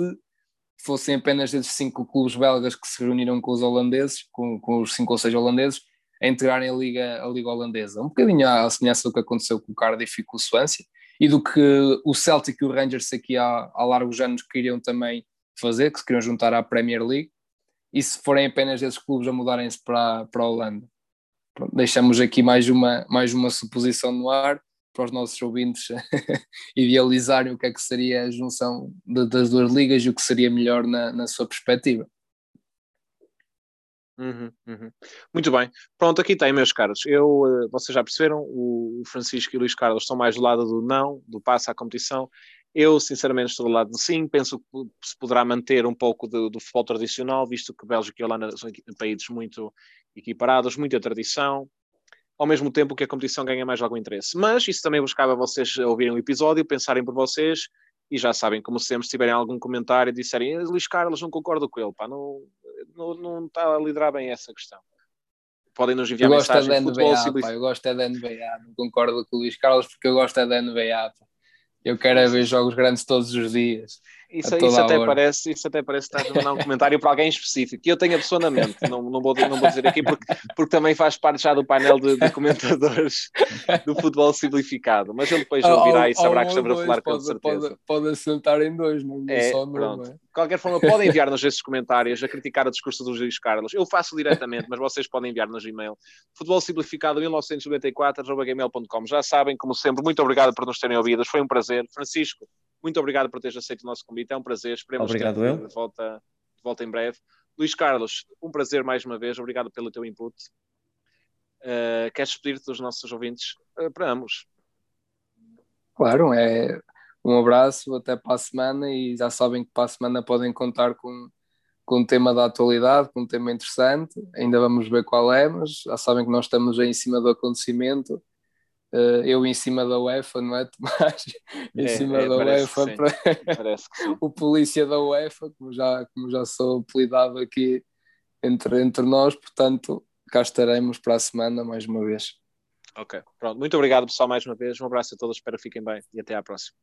fossem apenas esses cinco clubes belgas que se reuniram com os holandeses, com, com os cinco ou seis holandeses, a integrarem a Liga, a Liga Holandesa. Um bocadinho à semelhança do que aconteceu com o Cardiff e com o Swansea, e do que o Celtic e o Rangers aqui há, há largos anos queriam também fazer, que se queriam juntar à Premier League e se forem apenas esses clubes a mudarem-se para, para a Holanda. Pronto, deixamos aqui mais uma, mais uma suposição no ar para os nossos ouvintes (laughs) idealizarem o que é que seria a junção de, das duas ligas e o que seria melhor na, na sua perspectiva. Uhum, uhum. Muito bem. Pronto, aqui tem, meus caros. Eu, eh, vocês já perceberam, o Francisco e o Luís Carlos estão mais do lado do não, do passo à competição. Eu, sinceramente, estou do lado do sim. Penso que se poderá manter um pouco do, do futebol tradicional, visto que Bélgica e Holanda são países muito equiparados, muita tradição. Ao mesmo tempo que a competição ganha mais algum interesse. Mas isso também buscava vocês ouvirem o episódio, pensarem por vocês e já sabem, como sempre, se tiverem algum comentário e disserem Luís Carlos, não concordo com ele, pá, não, não, não está a liderar bem essa questão. Podem nos enviar eu gosto mensagens. É da NBA, pá, eu gosto é da NBA, não concordo com o Luís Carlos porque eu gosto é da NBA. Pá. Eu quero é ver jogos grandes todos os dias. Isso, isso até, parece, isso até parece estar a mandar um comentário para alguém específico. E eu tenho a pessoa na mente, não, não, vou, não vou dizer aqui, porque, porque também faz parte já do painel de, de comentadores do futebol simplificado. Mas ele depois ouvirá e saberá que estamos a falar com certeza. Pode, pode assentar em dois, não é, só no. É? De qualquer forma, podem enviar-nos esses comentários a criticar o discurso do Luís Carlos. Eu faço diretamente, mas vocês podem enviar-nos e-mail. Futebol simplificado 1994.gmail.com. Já sabem, como sempre, muito obrigado por nos terem ouvido. Foi um prazer. Francisco, muito obrigado por teres aceito o nosso convite. É um prazer. Esperemos obrigado, ter de volta, de volta em breve. Luís Carlos, um prazer mais uma vez. Obrigado pelo teu input. Uh, queres despedir-te dos nossos ouvintes? Uh, para ambos. Claro, é um abraço, até para a semana e já sabem que para a semana podem contar com, com um tema da atualidade, com um tema interessante, ainda vamos ver qual é, mas já sabem que nós estamos aí em cima do acontecimento, eu em cima da UEFA, não é (laughs) Tomás? em é, cima é, da UEFA, para... (laughs) o polícia da UEFA, como já, como já sou apelidado aqui entre, entre nós, portanto cá estaremos para a semana mais uma vez. Ok, pronto. Muito obrigado, pessoal, mais uma vez. Um abraço a todos, espero que fiquem bem e até à próxima.